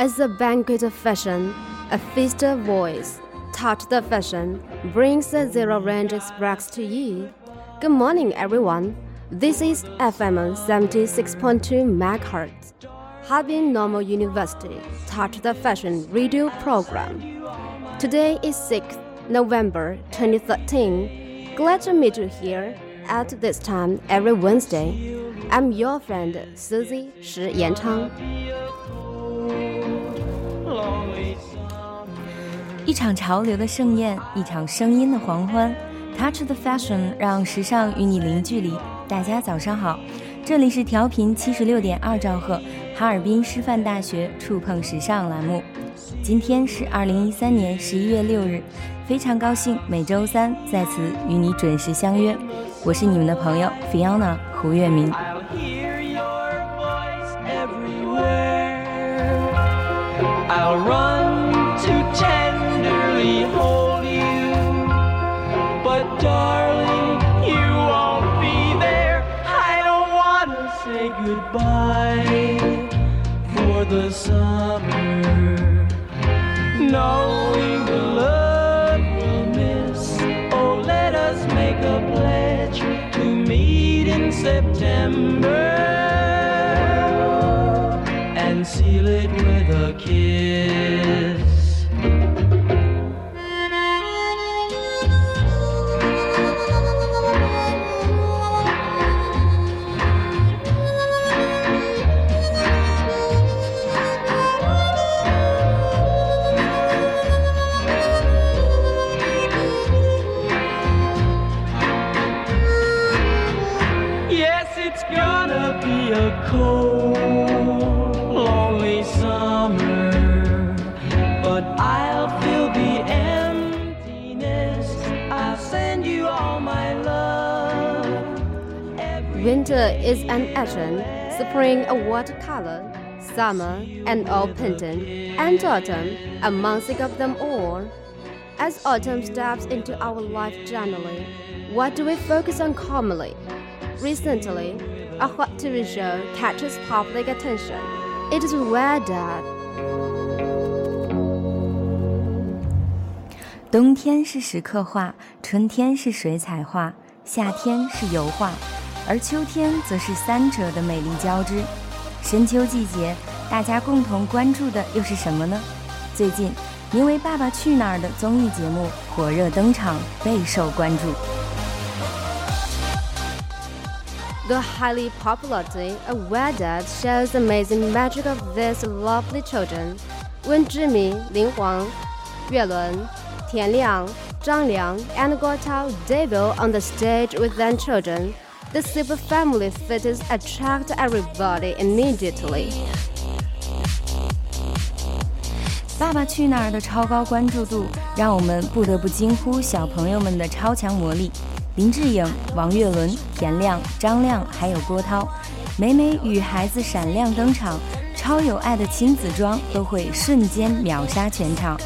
As a banquet of fashion, a feast of voice, touch the fashion, brings the zero range express to you. Good morning, everyone. This is FM 76.2 MHz, Harbin Normal University Touch the Fashion radio program. Today is 6th November 2013. Glad to meet you here at this time every Wednesday. I'm your friend Susie Shi Yanchang. 一场潮流的盛宴，一场声音的狂欢。Touch the fashion，让时尚与你零距离。大家早上好，这里是调频七十六点二兆赫，哈尔滨师范大学触碰时尚栏目。今天是二零一三年十一月六日，非常高兴每周三在此与你准时相约。我是你们的朋友 Fiona 胡月明。Winter is an action, spring a watercolor, summer an oil painting, and autumn a music of them all. As autumn steps into our life generally, what do we focus on commonly? Recently, a hot TV show catches public attention. It is Where Dad. 冬天是石刻画，春天是水彩画，夏天是油画。 而秋天则是三者的美丽交织。深秋季节，大家共同关注的又是什么呢？最近，名为《爸爸去哪儿》的综艺节目火热登场，备受关注。The highly popularity of Where Dad shows the amazing magic of these lovely children. When Jimmy, Lin Huang, Yue Lun, Tian Liang, Zhang Liang, and Guo Tao debut on the stage with their children, The super family photos attract everybody immediately. 爸爸去哪儿的超高关注度，让我们不得不惊呼小朋友们的超强魔力。林志颖、王岳伦、田亮、张亮，还有郭涛，每每与孩子闪亮登场，超有爱的亲子装都会瞬间秒杀全场。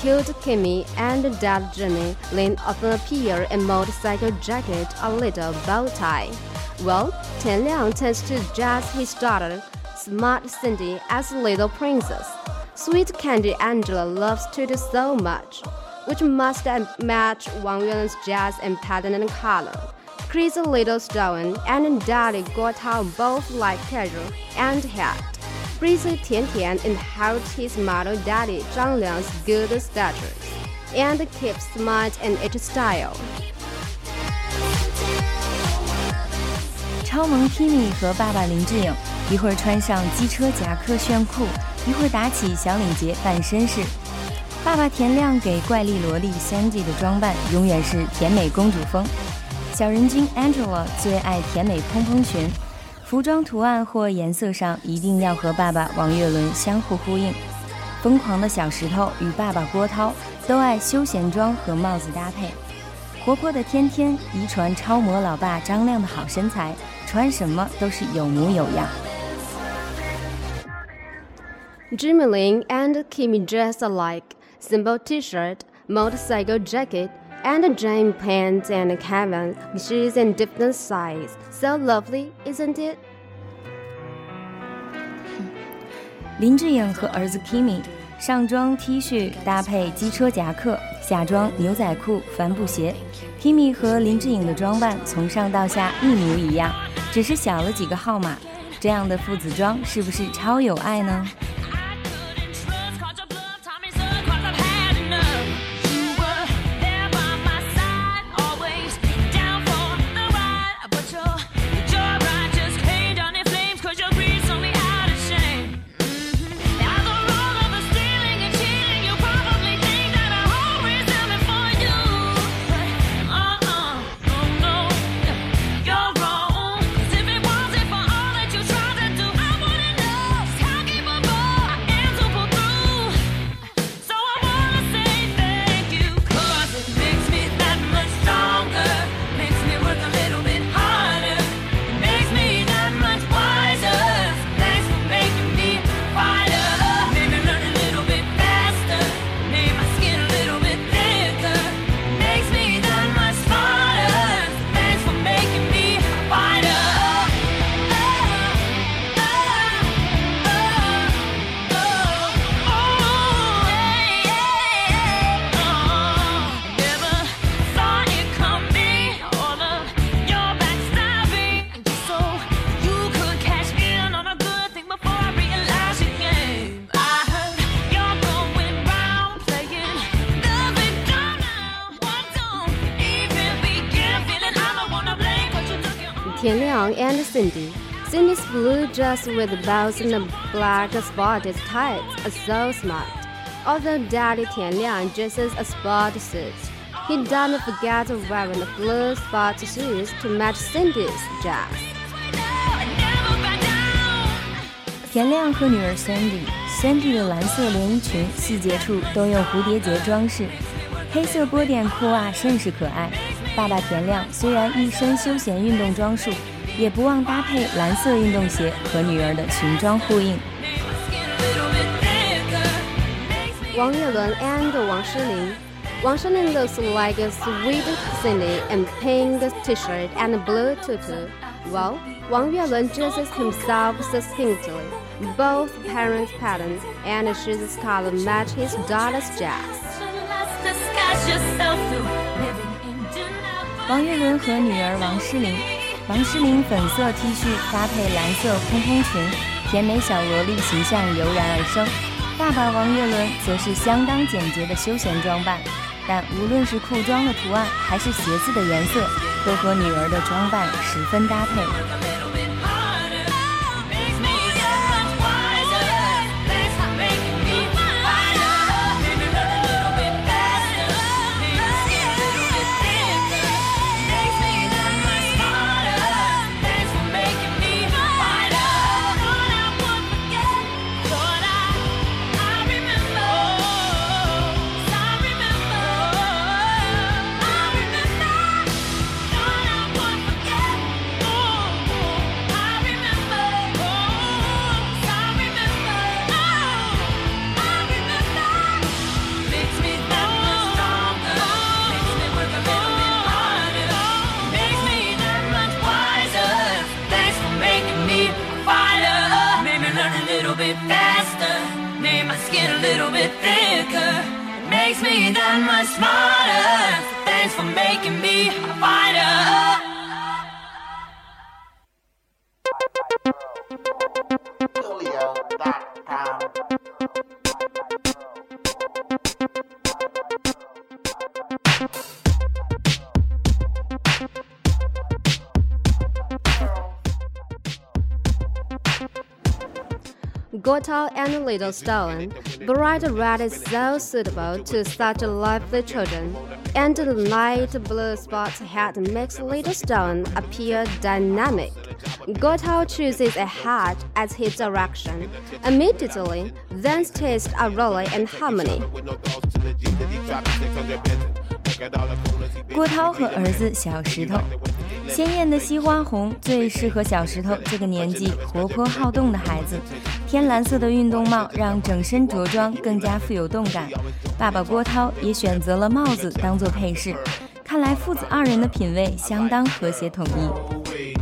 Cute Kimmy and Dad Jimmy Lin often appear in motorcycle jacket or little bow tie. Well, Tian Liang tends to dress his daughter, smart Cindy, as little princess. Sweet Candy Angela loves Tutu so much, which must match Wang Yuan's jazz and pattern and color. Crazy Little Stone and Daddy Guo both like casual and hat. Breezy Tian Tian inherits his model daddy Zhang Liang's good stature and keep smart and its style. 超萌 Kimi 和爸爸林志颖一会儿穿上机车夹克炫酷，一会儿打起小领结扮绅士。爸爸田亮给怪力萝莉 Sandy 的装扮永远是甜美公主风，小人精 Angela 最爱甜美蓬蓬裙。服装图案或颜色上一定要和爸爸王岳伦相互呼应。疯狂的小石头与爸爸郭涛都爱休闲装和帽子搭配。活泼的天天遗传超模老爸张亮的好身材，穿什么都是有模有样。Jimmy Lin and Kimmy dress alike: simple T-shirt, motorcycle jacket. And Jane pants and Kevin she's in different size. So lovely, isn't it? 林志颖和儿子 Kimi 上装 T 恤搭配机车夹克，下装牛仔裤、帆布鞋。Kimi 和林志颖的装扮从上到下一模一样，只是小了几个号码。这样的父子装是不是超有爱呢？dress with bows and black spotted tights are so smart. Although Daddy Tianliang dresses a sport suit, he doesn't forget wearing blue sport shoes to match Cindy's dress. 田亮和女儿 Sandy，Sandy 的蓝色连衣裙细节处都用蝴蝶结装饰，黑色波点裤袜甚是可爱。爸爸田亮虽然一身休闲运动装束， 也不忘搭配蓝色运动鞋和女儿的裙装呼应。王岳伦 and 王诗龄。王诗龄 looks like a sweet Cindy in pink t-shirt and blue tutu. Well, Wang Yuelun dresses himself succinctly. Both parents' patterns and shoes color match his daughter's dress. 王岳伦和女儿王诗龄， 王诗龄粉色 T 恤搭配蓝色蓬蓬裙，甜美小萝莉形象油然而生。爸爸王岳伦则是相当简洁的休闲装扮，但无论是裤装的图案还是鞋子的颜色，都和女儿的装扮十分搭配。Guotao and Little Stone. Bright red is so suitable to such lively children, and the light blue spots hat makes Little Stone appear dynamic. Guotao chooses a hat as his direction. Immediately, then tastes a rolling in harmony. 郭涛和儿子小石头，鲜艳的西花红最适合小石头这个年纪活泼好动的孩子。天蓝色的运动帽让整身着装更加富有动感。爸爸郭涛也选择了帽子当做配饰，看来父子二人的品味相当和谐统一。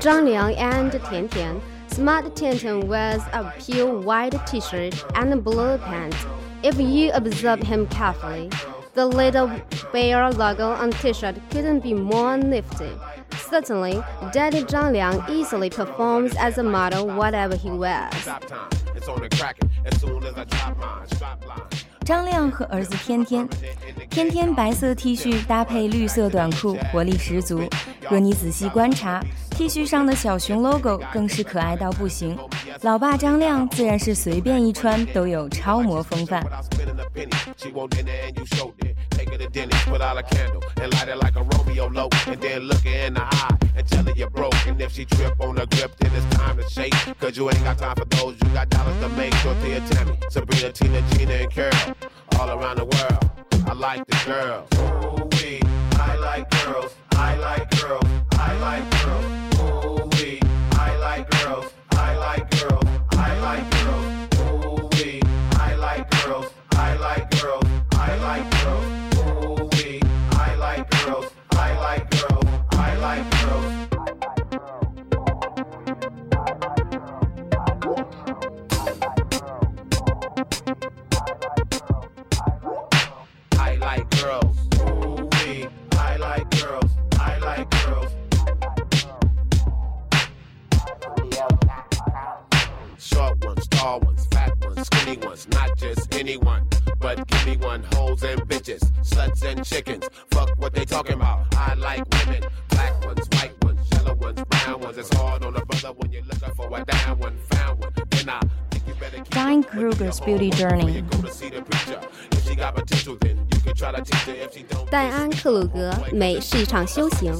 张良 and 甜甜，Smart Tian wears a pure white T-shirt and blue pants. If you observe him carefully. The little bear logo on T-shirt couldn't be more nifty. Certainly, Daddy Zhang Liang easily performs as a model whatever he wears. 张亮和儿子天天，天天白色 T 恤搭配绿色短裤，活力十足。若你仔细观察，T 恤上的小熊 logo 更是可爱到不行。老爸张亮自然是随便一穿都有超模风范。Take her to Denny's, put out a candle and light it like a Romeo low. And then look her in the eye and tell her you're broke. And if she trip on the grip, then it's time to shake. Cause you ain't got time for those, you got dollars to make. Dorothea Tammy, Sabrina, Tina, Gina, and Carol. All around the world, I like the girls. Ooh, wee, I like girls, I like girls, I like girls. Ooh, wee, I like girls, I like girls, I like girls. tall ones, fat ones, skinny ones, not just anyone, but gimme one, hoes and bitches, sluts and chickens. Fuck what they talking about. I like women, black ones, white ones, yellow ones, brown ones. It's hard on a brother when you're looking for a down one, found one. Then I Diane Kruger's Beauty Journey. 戴安·克鲁格，美是一场修行。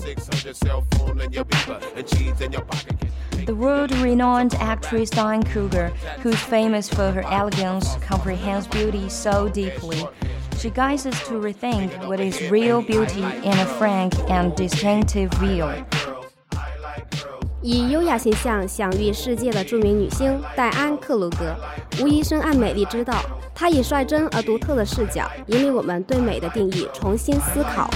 600 cell phone in your beeper and cheese in your pocket. The world-renowned actress Diane Kruger, who's famous for her elegance, comprehends beauty so deeply, she guides us to rethink what is real beauty in a frank and distinctive view. 以优雅形象享誉世界的着名女星戴安·克鲁格，无疑深谙美丽之道。她以率真而独特的视角，引领我们对美的定义重新思考。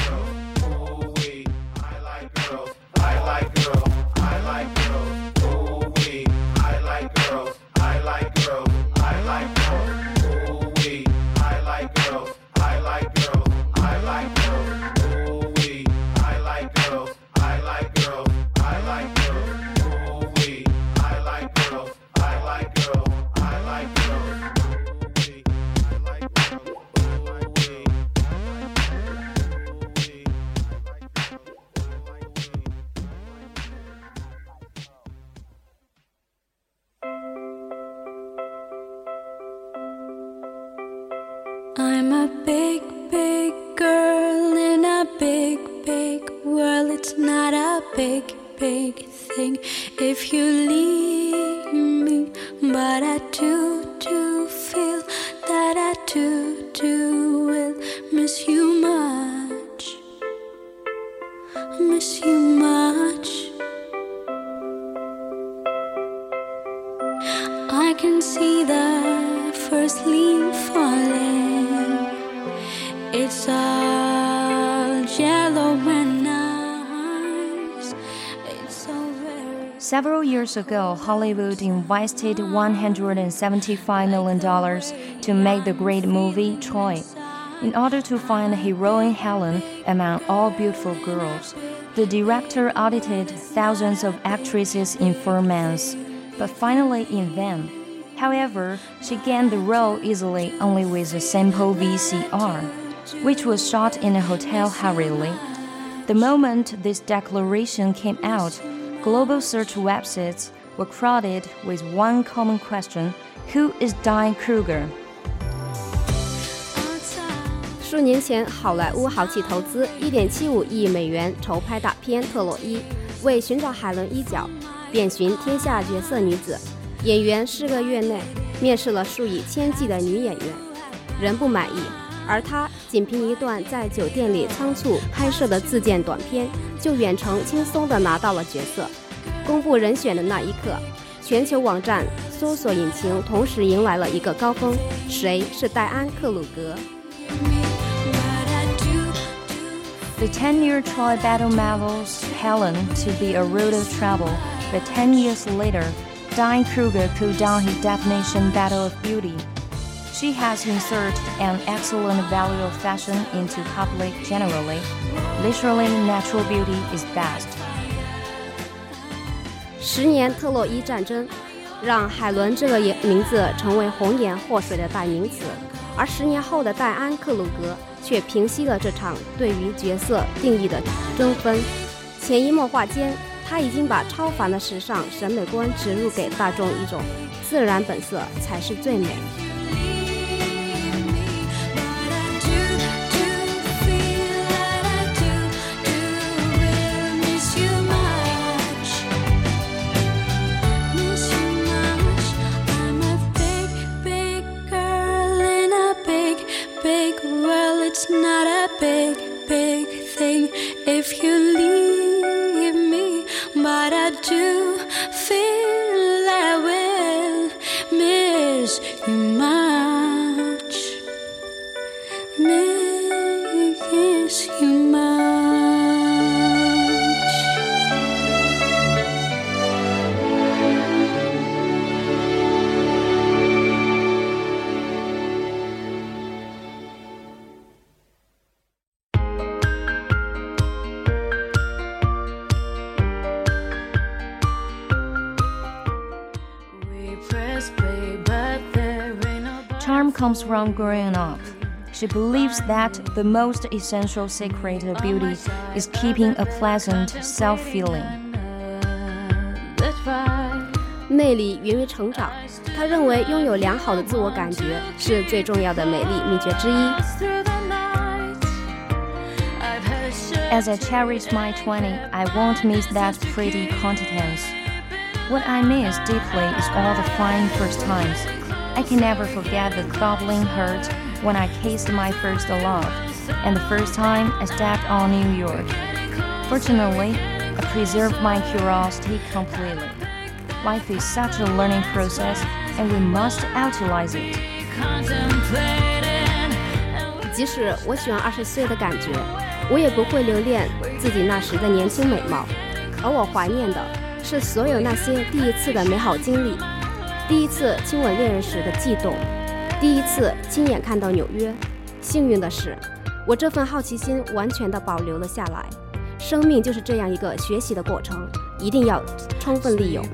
Years ago, Hollywood invested $175 million to make the great movie Troy. In order to find the heroine Helen among all beautiful girls, the director audited thousands of actresses in four months, but finally in vain. However, she gained the role easily only with a simple VCR, which was shot in a hotel hurriedly. The moment this declaration came out, global search websites were crowded with one common question Who is Diane Kruger? 数年前，好莱坞豪气投资1.75亿美元筹拍大片《特洛伊》，为寻找海伦一角，遍寻天下绝色女子，演员四个月内面试了数以千计的女演员，仍不满意。而他仅凭一段在酒店里仓促拍摄的自荐短片，就远程轻松地拿到了角色。公布人选的那一刻，全球网站搜索引擎同时迎来了一个高峰：谁是戴安·克鲁格？？The ten-year Troy battle marvels Helen to be a road of travel, but ten years later, Diane Kruger put down his definition battle of beauty. She has inserted an excellent value of fashion into public generally. Literally, natural beauty is best. 十年特洛伊战争，让海伦这个名字成为红颜祸水的代名词，而十年后的戴安·克鲁格却平息了这场对于角色定义的争纷。潜移默化间，他已经把超凡的时尚审美观植入给大众一种自然本色才是最美。comes from growing up. She believes that the most essential secret of beauty is keeping a pleasant self feeling. 魅力源于成长，她认为拥有良好的自我感觉是最重要的美丽秘诀之一。 As I cherish my 20, I won't miss that pretty contents. What I miss deeply is all the flying first times. I can never forget the throbbing hurt when I kissed my first love, and the first time I stepped on New York. Fortunately, I preserved my curiosity completely. Life is such a learning process, and we must utilize it. 即使我喜欢二十岁的感觉，我也不会留恋自己那时的年轻美貌，而我怀念的是所有那些第一次的美好经历， 第一次亲吻恋人时的悸动，第一次亲眼看到纽约。幸运的是，我这份好奇心完全的保留了下来。生命就是这样一个学习的过程，一定要充分利用。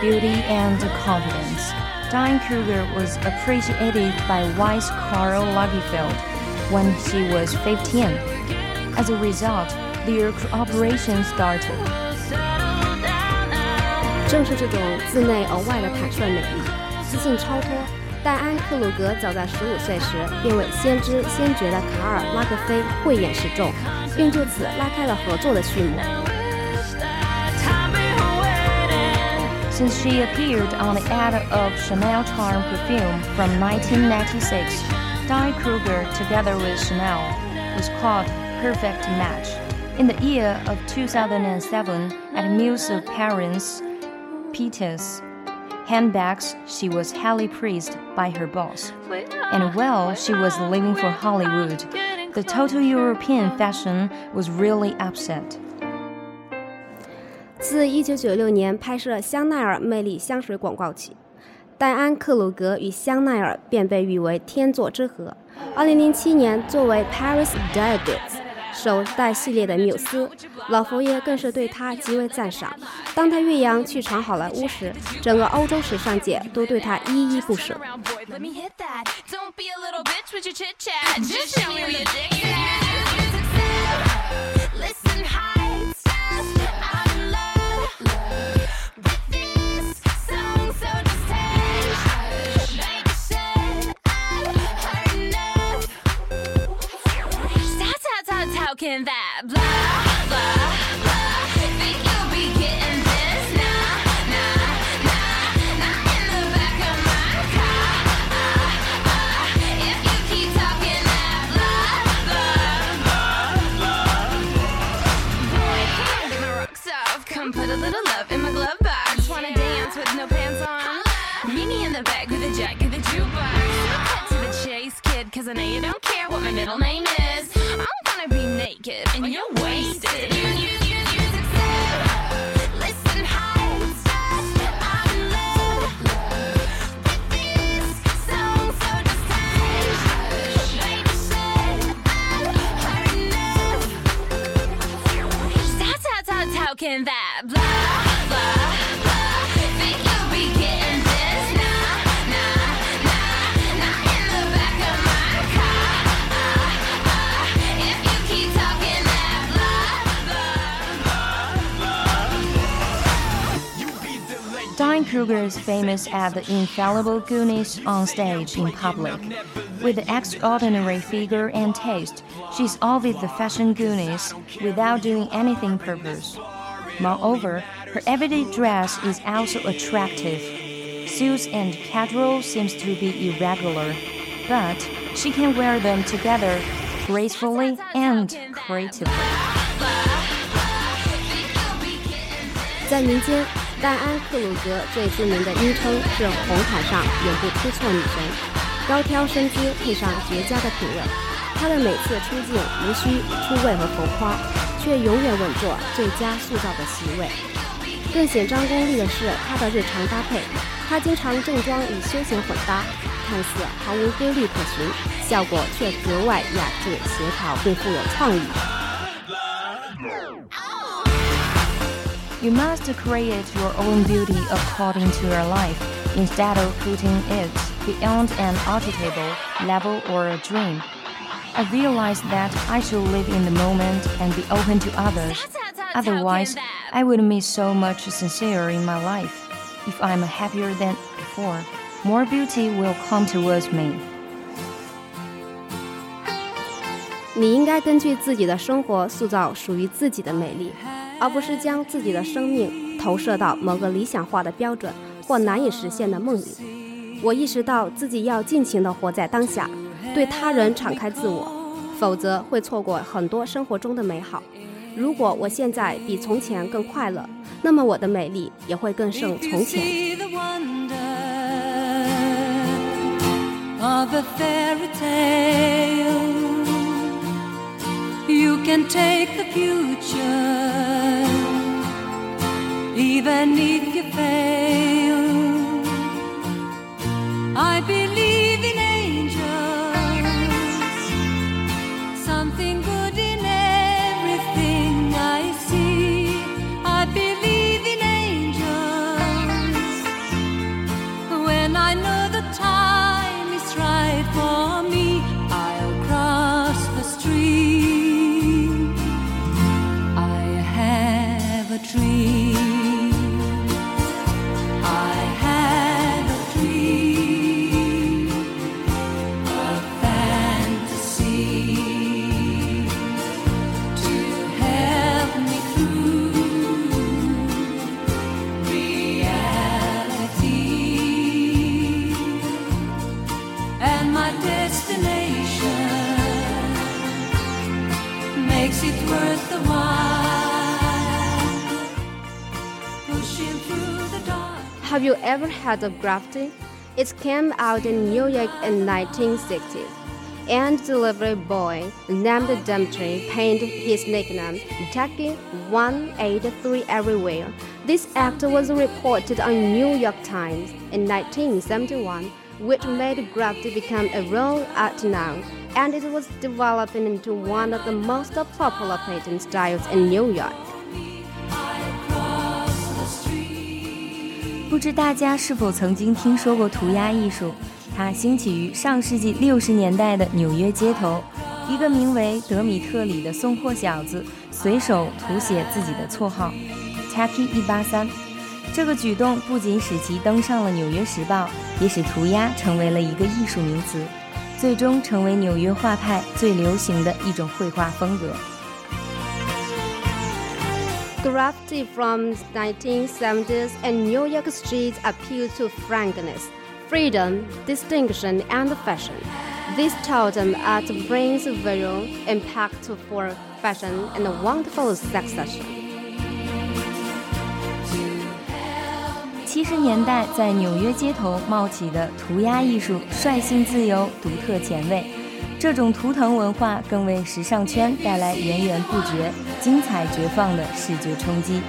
beauty, and confidence. Diane Kruger was appreciated by wise Karl Lagerfeld when she was 15. As a result, their cooperation started. 正是这种自内而外的坦率美丽、自信超脱，戴安·克鲁格早在15岁时便为先知先觉的卡尔·拉格斐慧眼识众，并就此拉开了合作的序幕。Since she appeared on the ad of Chanel Charm perfume from 1996, Diane Kruger, together with Chanel, was called Perfect Match. In the year of 2007, at Muse of Paris, Peters handbags, she was highly praised by her boss. And while she was leaving for Hollywood, the total European fashion was really upset. 自1996年拍摄香奈儿魅力香水广告起，戴安·克鲁格与香奈儿便被誉为天作之合。2007年，作为 Paris Delegates 首代系列的缪斯，老佛爷更是对她极为赞赏。当她岳阳去闯好莱坞时，整个欧洲时尚界都对她依依不舍。Talking that blah, famous as the infallible Goonies on stage in public. With the extraordinary figure and taste, she's always the fashion Goonies without doing anything purpose. Moreover, her everyday dress is also attractive. Suits and casual seems to be irregular, but she can wear them together gracefully and creatively. 在民间， 戴安·克鲁格最著名的昵称是“红毯上永不出错女神”，高挑身姿配上绝佳的品味，她的每次出镜无需出位和浮夸，却永远稳坐最佳塑造的席位。更显张功力的是她的日常搭配，她经常正装与休闲混搭，看似毫无规律可循，效果却格外雅致、协调并富有创意。You must create your own beauty according to your life instead of putting it beyond an attainable level or a dream. I realized that I should live in the moment and be open to others. Otherwise, I would miss so much sincere in my life. If I'm happier than before, more beauty will come towards me. 你应该根据自己的生活塑造属于自己的美丽， 而不是将自己的生命投射到某个理想化的标准或难以实现的梦里。我意识到自己要尽情地活在当下，对他人敞开自我，否则会错过很多生活中的美好。如果我现在比从前更快乐，那么我的美丽也会更胜从前。Of a fairy tale. You can take the future, even if you fail. I believe dream. Ever heard of graffiti? It came out in New York in 1960. And delivery boy named Dimitri painted his nickname Taki 183 everywhere. This act was reported on New York Times in 1971, which made graffiti become a real art now, and it was developing into one of the most popular painting styles in New York. 不知大家是否曾经听说过涂鸦艺术？它兴起于上世纪六十年代的纽约街头，一个名为德米特里的送货小子随手涂写自己的绰号 “Tacky 一八三”。这个举动不仅使其登上了《纽约时报》，也使涂鸦成为了一个艺术名词，最终成为纽约画派最流行的一种绘画风格。Graffiti from 1970s and New York streets appeal to frankness, freedom, distinction, and fashion. This totem art brings visual impact for fashion and a wonderful succession. 七十年代在纽约街头冒起的涂鸦艺术，率性自由、独特前卫。 这种图腾文化更为时尚圈带来源源不绝、精彩绝放的视觉冲击。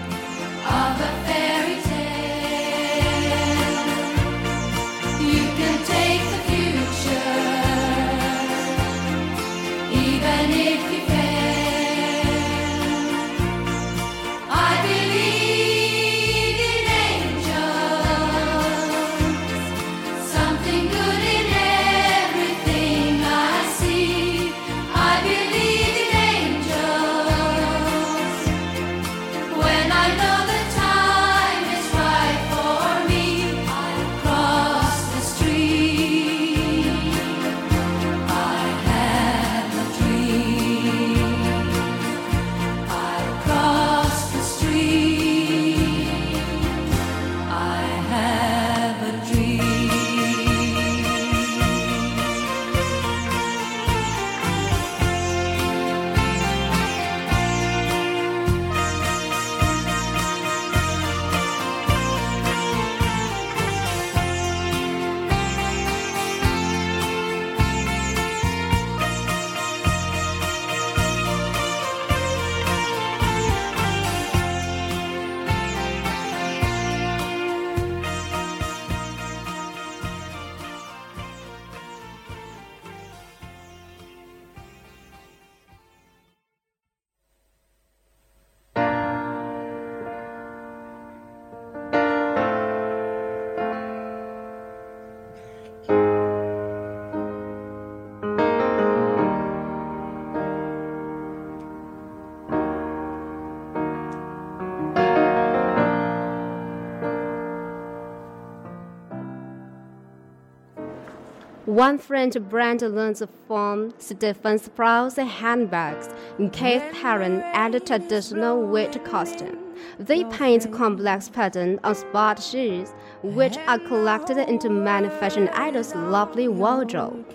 One French brand learns from Stephen Sprouse handbags, In Keith Haring and traditional witch costume. They paint complex patterns on sport shoes, which are collected into many fashion idols' lovely wardrobe.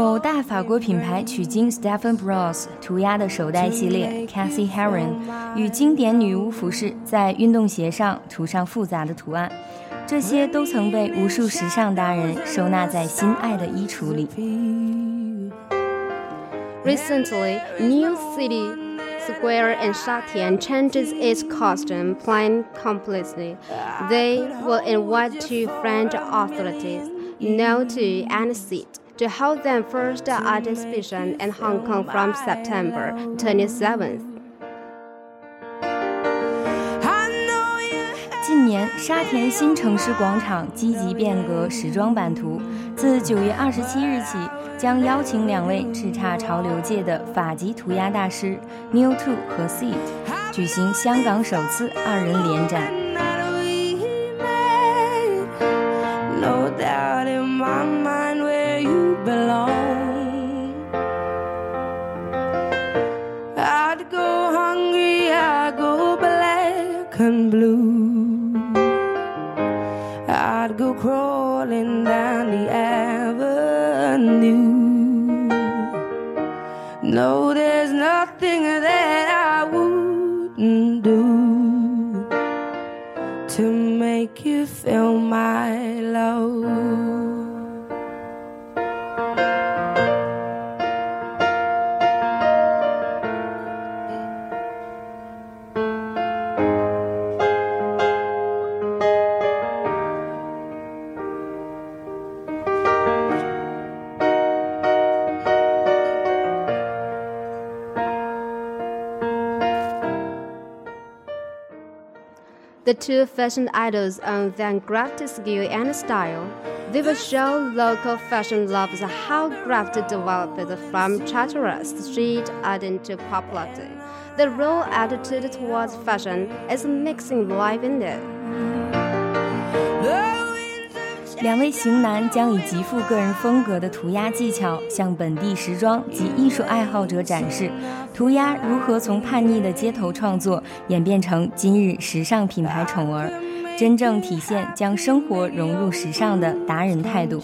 某大法国品牌取经 Stephen Sprouse 涂鸦的手袋系列 Keith Haring 与经典女巫服饰在运动鞋上涂上复杂的图案，这些都曾被无数时尚达人收纳在心爱的衣橱里。Recently, New City. Square and Shatian changes its costume plan completely. They will invite two French authorities, Noé Two and Seth. To hold their first art exhibition in Hong Kong from September 27th. 近年，沙田新城市广场积极变革时装版图，自九月二十七日起，将邀请两位叱咤潮流界的法籍涂鸦大师 New Two 和 Seed 举行香港首次二人联展。And blue. I'd go crawling down the avenue. No, there's nothing that I wouldn't do to make you feel my love. The two fashion idols own their graphic skill and style. They will show local fashion lovers how graffiti developed from Charteris street art into popularity. The real attitude towards fashion is mixing life in it. 两位型男将以极富个人风格的涂鸦技巧，向本地时装及艺术爱好者展示涂鸦如何从叛逆的街头创作演变成今日时尚品牌宠儿，真正体现将生活融入时尚的达人态度。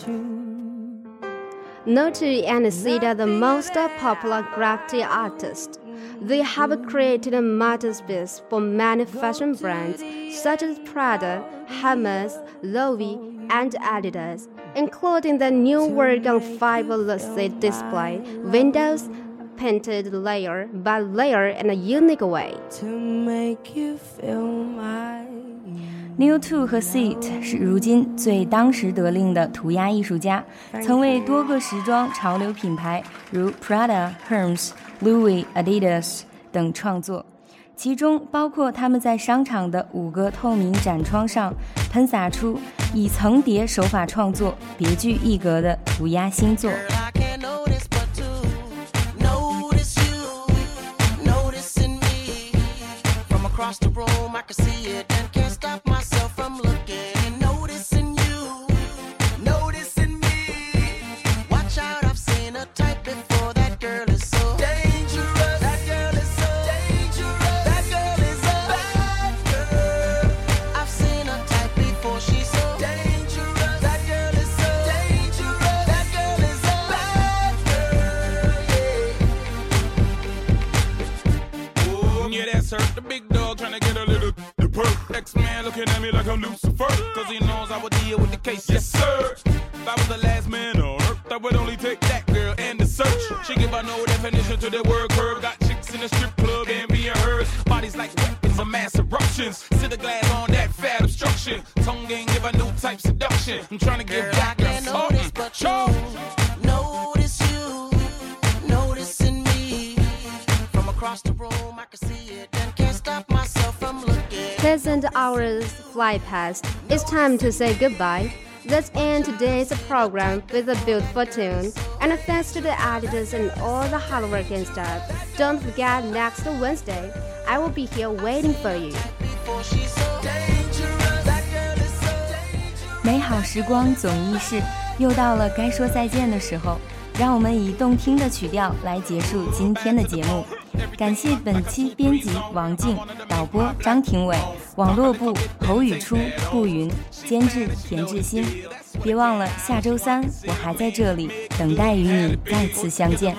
Notu and Sid are the most popular graffiti artists. They have created a masterpiece for many fashion brands such as Prada, Hermes, Louis, and Adidas, including the new Worgon fiber lucid display, windows, painted layer by layer in a unique way. Noé Two 和 Seth 是如今最当时得令的涂鸦艺术家，曾为多个时装潮流品牌如 Prada、Hermes、Louis、Adidas 等创作。其中包括他们在商场的五个透明展窗上喷洒出以层叠手法创作、别具一格的涂鸦新作。Across the room, I can see it X-Man looking at me like I'm Lucifer. Cause he knows I would deal with the case. Yes, sir. If I was the last man on earth, I would only take that girl and the search. She give her no definition to the word curve. Got chicks in the strip club and being hers. Bodies like weapons of mass eruptions. Sit the glass on that fat obstruction. Tongue game give a new type seduction. I'm trying to give Girl, I that girl something. but Show. you. Notice you, noticing me. From across the room, I can see it and can't stop myself from looking. Pleasant hours fly past. It's time to say goodbye. Let's end today's program with a beautiful tune. And thanks to the editors and all the hardworking staff. Don't forget next Wednesday, I will be here waiting for you. Before she's so dangerous. 美好时光总易逝，又到了该说再见的时候。 让我们以动听的曲调来结束今天的节目。感谢本期编辑王静、导播张廷伟、网络部侯宇初、顾云、监制田志新。别忘了下周三我还在这里等待与你再次相见。